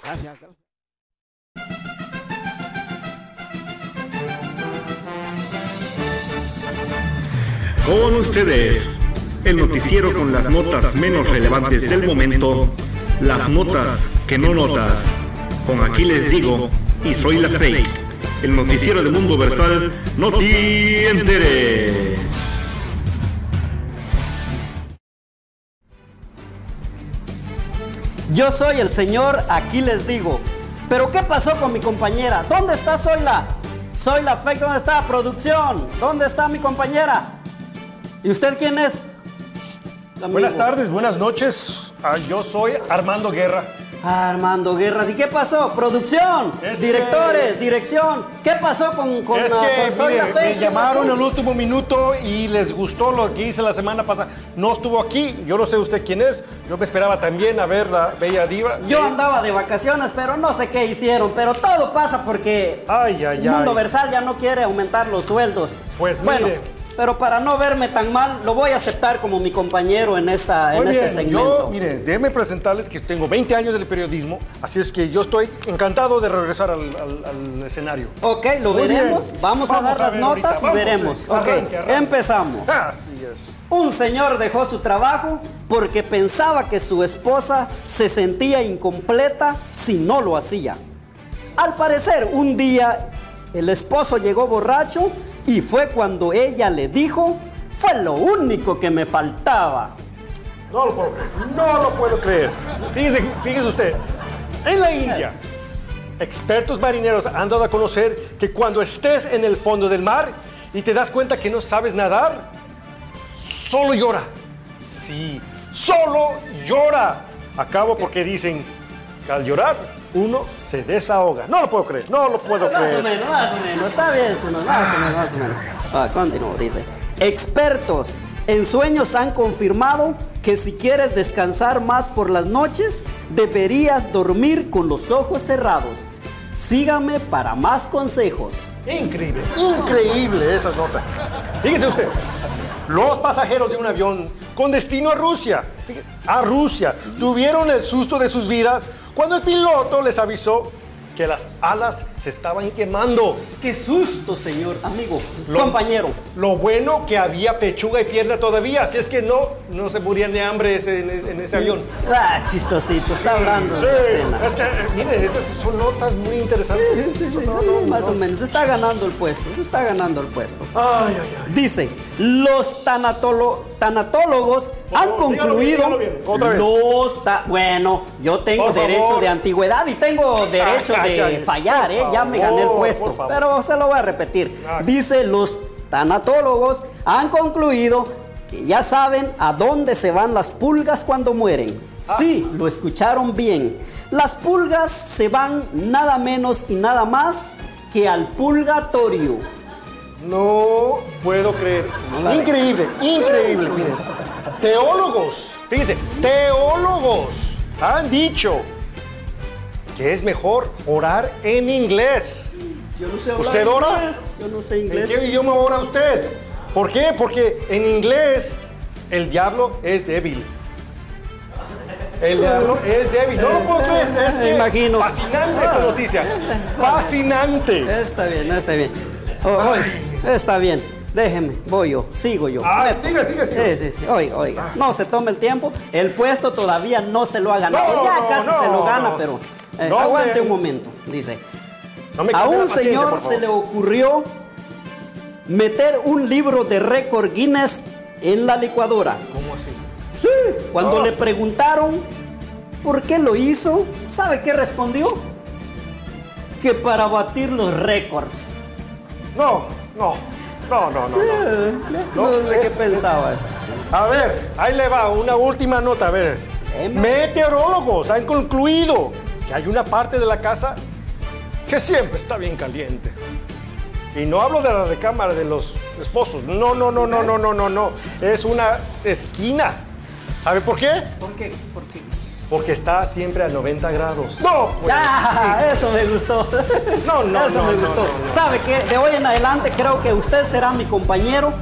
Gracias, gracias. Con ustedes, el noticiero con las notas menos relevantes del momento, las notas que no notas. Con aquí les digo, y soy la fake, el noticiero del mundo versal, no te enteres. Yo soy el señor, aquí les digo. Pero ¿qué pasó con mi compañera? ¿Dónde está Zoila? Zoila Fake, ¿dónde está? Producción, ¿dónde está mi compañera? ¿Y usted quién es? Amigo. Buenas tardes, buenas noches. Ah, yo soy Armando Guerra. Armando Guerras. ¿Y qué pasó? Producción, Es directores, que- dirección. ¿Qué pasó con, con, es que con Zoila mire, Fake? me ¿Qué llamaron en el último minuto y les gustó lo que hice la semana pasada. No estuvo aquí, yo no sé usted quién es. Yo me esperaba también a ver la bella diva. Yo andaba de vacaciones, pero no sé qué hicieron. Pero todo pasa porque Ay, ay, el mundo ay. versal ya no quiere aumentar los sueldos. Pues bueno, mire. Pero para no verme tan mal, lo voy a aceptar como mi compañero en, esta, en Muy este bien, segmento. yo, mire, déjenme presentarles que tengo 20 años del periodismo, así es que yo estoy encantado de regresar al, al- al escenario. Ok, lo Muy veremos. Vamos, a dar las ahorita, notas y veremos. Ok, Arranque, arranque. empezamos. Así es. Un señor dejó su trabajo porque pensaba que su esposa se sentía incompleta si no lo hacía. Al parecer, un día el esposo llegó borracho y fue cuando ella le dijo, fue lo único que me faltaba. No lo puedo creer. No lo puedo creer. Fíjese, fíjese usted. En la India, expertos marineros han dado a conocer que cuando estés en el fondo del mar y te das cuenta que no sabes nadar, solo llora. Sí, solo llora. Acabo porque dicen que al llorar uno se desahoga. No lo puedo creer, no lo puedo Más o creer. menos, más o menos, está bien, más o menos, más o menos. Ah, continúo, dice. Expertos en sueños han confirmado que si quieres descansar más por las noches, deberías dormir con los ojos cerrados. Sígame para más consejos. Increíble, increíble esa nota. Fíjese usted, los pasajeros de un avión con destino a Rusia, a Rusia, tuvieron el susto de sus vidas cuando el piloto les avisó que las alas se estaban quemando. ¡Qué susto, señor, amigo, Lo- compañero! Lo bueno que había pechuga y pierna todavía, así es que no, no se morían de hambre ese- en, ese- en ese avión. Ah, chistosito, está hablando de la cena. es que, eh, mire, esas son notas muy interesantes. No, no, Más no. o menos, se está ganando el puesto, se está ganando el puesto. Ay, ay, ay. Dice, los tanatolo- tanatólogos han dígalo concluido... bien, dígalo bien, otra vez. Los ta- bueno, yo tengo Por derecho favor. de antigüedad y tengo derecho Ay, de fallar, ¿eh? Ya me gané el puesto, pero se lo voy a repetir. Dice, los tanatólogos han concluido que ya saben a dónde se van las pulgas cuando mueren. Ah. Sí, lo escucharon bien. Las pulgas se van nada menos y nada más que al purgatorio. No puedo creer. Increíble, increíble. Miren, teólogos, fíjense, teólogos han dicho que es mejor orar en inglés. Yo no sé ¿Usted ora? inglés, Yo no sé ¿En inglés. qué idioma ora usted? ¿Por qué? Porque en inglés el diablo es débil. El diablo es débil. No lo puedo creer. Es Me que imagino. fascinante esta Ah, noticia. está Fascinante. Está bien, está bien. Oh, está bien. Déjeme, voy yo, sigo yo. Ah, sigue, sigue, sigue. Sí, sí, sí. Oiga, oiga. No se tome el tiempo. El puesto todavía no se lo ha ganado. No, ya casi no, se lo gana, no. pero eh, aguante un momento. Dice. No A un señor se le ocurrió meter un libro de récord Guinness en la licuadora. ¿Cómo así? Sí. Cuando le preguntaron por qué lo hizo, ¿sabe qué respondió? Que para batir los récords. No, no, no, no, no. no. Eh, No, No, sé qué es- pensaba esto. A ver, ahí le va, una última nota, a ver. Meteorólogos han concluido que hay una parte de la casa que siempre está bien caliente. Y no hablo de la recámara de los esposos. No, no, no, no, no, no, no, no. Es una esquina. ¿Sabe por qué? ¿Por qué? ¿Por qué? Porque está siempre a 90 grados. No, pues. Ah, eso me gustó. No, no, Eso no, me no, gustó. no. ¿Sabe qué? De hoy en adelante creo que usted será mi compañero.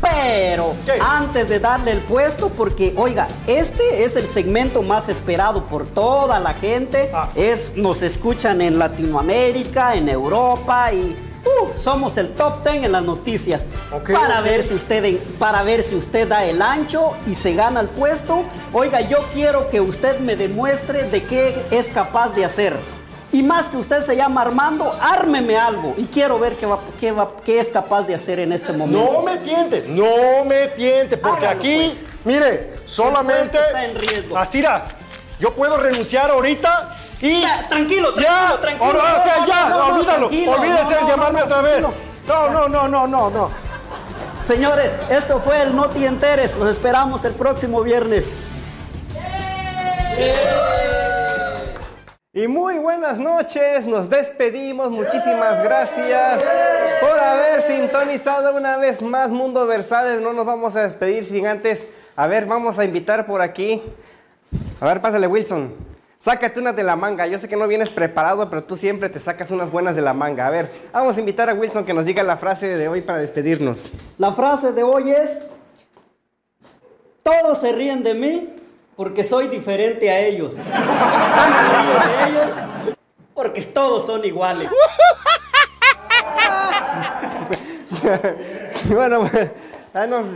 Pero ¿Qué? antes de darle el puesto, porque oiga, este es el segmento más esperado por toda la gente. Ah. Es, nos escuchan en Latinoamérica, en Europa y uh, somos el top 10 en las noticias. Para ver si usted para ver si usted da el ancho y se gana el puesto. Oiga, yo quiero que usted me demuestre de qué es capaz de hacer. Y más que usted se llama Armando, ármeme algo. Y quiero ver qué, va, qué, va- qué es capaz de hacer en este momento. No me tiente, no me tiente, porque Hágalo, aquí, pues. mire, solamente. está en riesgo. Asira, yo puedo renunciar ahorita y. Ya, tranquilo, tranquilo, ya, tranquilo. ahora, o sea, No, ya, no, no, olvídalo, tranquilo, olvídense no, de no, llamarme no, otra vez. tranquilo. No, no, no, no, no, no. Señores, esto fue el Noti Enteres. Los esperamos el próximo viernes. Y muy buenas noches, nos despedimos, muchísimas gracias por haber sintonizado una vez más Mundo Versátil. No nos vamos a despedir sin antes, a ver, vamos a invitar por aquí. A ver, pásale Wilson, sácate unas de la manga. Yo sé que no vienes preparado, pero tú siempre te sacas unas buenas de la manga. A ver, vamos a invitar a Wilson que nos diga la frase de hoy para despedirnos. La frase de hoy es, todos se ríen de mí porque soy diferente a ellos. De ellos porque todos son iguales. bueno, pues,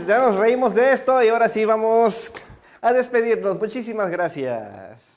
ya nos reímos de esto y ahora sí vamos a despedirnos. Muchísimas gracias.